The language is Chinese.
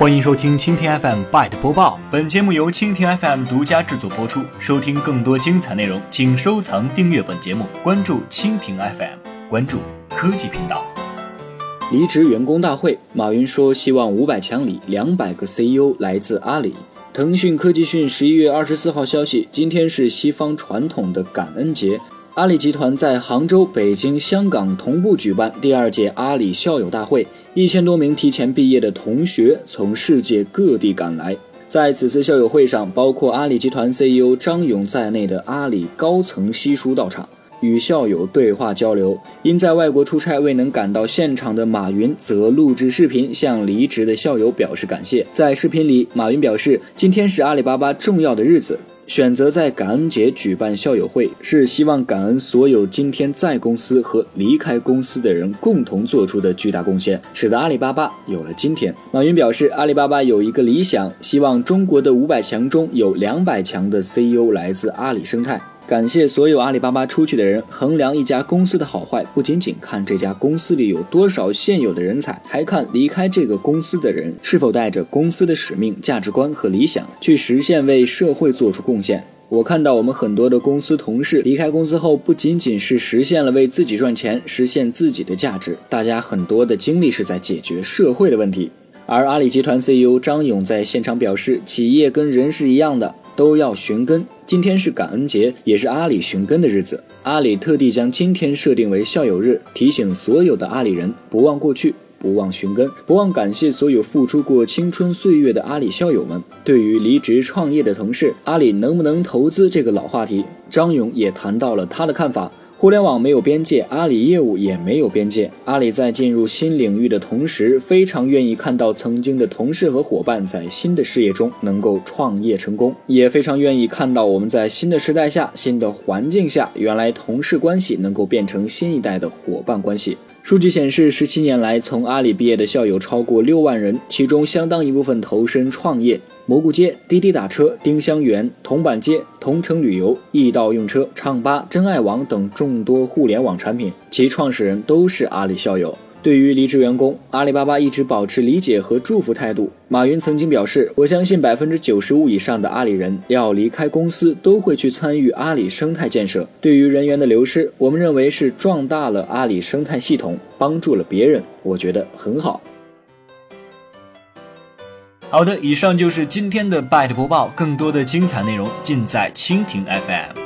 欢迎收听蜻蜓 FM Byte 播报，本节目由蜻蜓 FM 独家制作播出。收听更多精彩内容，请收藏订阅本节目，关注蜻蜓 FM，关注科技频道。离职员工大会，马云说希望五百强里两百个 CEO 来自阿里。腾讯科技讯十一月二十四号消息，今天是西方传统的感恩节。阿里集团在杭州、北京、香港同步举办第二届阿里校友大会，一千多名提前毕业的同学从世界各地赶来。在此次校友会上，包括阿里集团 CEO 张勇在内的阿里高层悉数到场，与校友对话交流。因在外国出差未能赶到现场的马云，则录制视频向离职的校友表示感谢。在视频里，马云表示，今天是阿里巴巴重要的日子。选择在感恩节举办校友会，是希望感恩所有今天在公司和离开公司的人共同做出的巨大贡献，使得阿里巴巴有了今天。马云表示，阿里巴巴有一个理想，希望中国的五百强中有两百强的 CEO 来自阿里生态。感谢所有阿里巴巴出去的人。衡量一家公司的好坏，不仅仅看这家公司里有多少现有的人才，还看离开这个公司的人是否带着公司的使命、价值观和理想，去实现为社会做出贡献。我看到我们很多的公司同事离开公司后，不仅仅是实现了为自己赚钱、实现自己的价值，大家很多的精力是在解决社会的问题。而阿里集团 CEO 张勇在现场表示，企业跟人是一样的。都要寻根。今天是感恩节，也是阿里寻根的日子。阿里特地将今天设定为校友日，提醒所有的阿里人不忘过去，不忘寻根，不忘感谢所有付出过青春岁月的阿里校友们。对于离职创业的同事，阿里能不能投资这个老话题，张勇也谈到了他的看法。互联网没有边界，阿里业务也没有边界。阿里在进入新领域的同时，非常愿意看到曾经的同事和伙伴在新的事业中能够创业成功，也非常愿意看到我们在新的时代下、新的环境下，原来同事关系能够变成新一代的伙伴关系。数据显示，十七年来从阿里毕业的校友超过六万人，其中相当一部分投身创业。蘑菇街、滴滴打车、丁香园、铜板街、同城旅游、易到用车、唱吧、真爱网等众多互联网产品，其创始人都是阿里校友。对于离职员工，阿里巴巴一直保持理解和祝福态度。马云曾经表示：“我相信百分之九十五以上的阿里人要离开公司，都会去参与阿里生态建设。对于人员的流失，我们认为是壮大了阿里生态系统，帮助了别人，我觉得很好。”好的，以上就是今天的 Byte 播报，更多的精彩内容尽在蜻蜓 FM。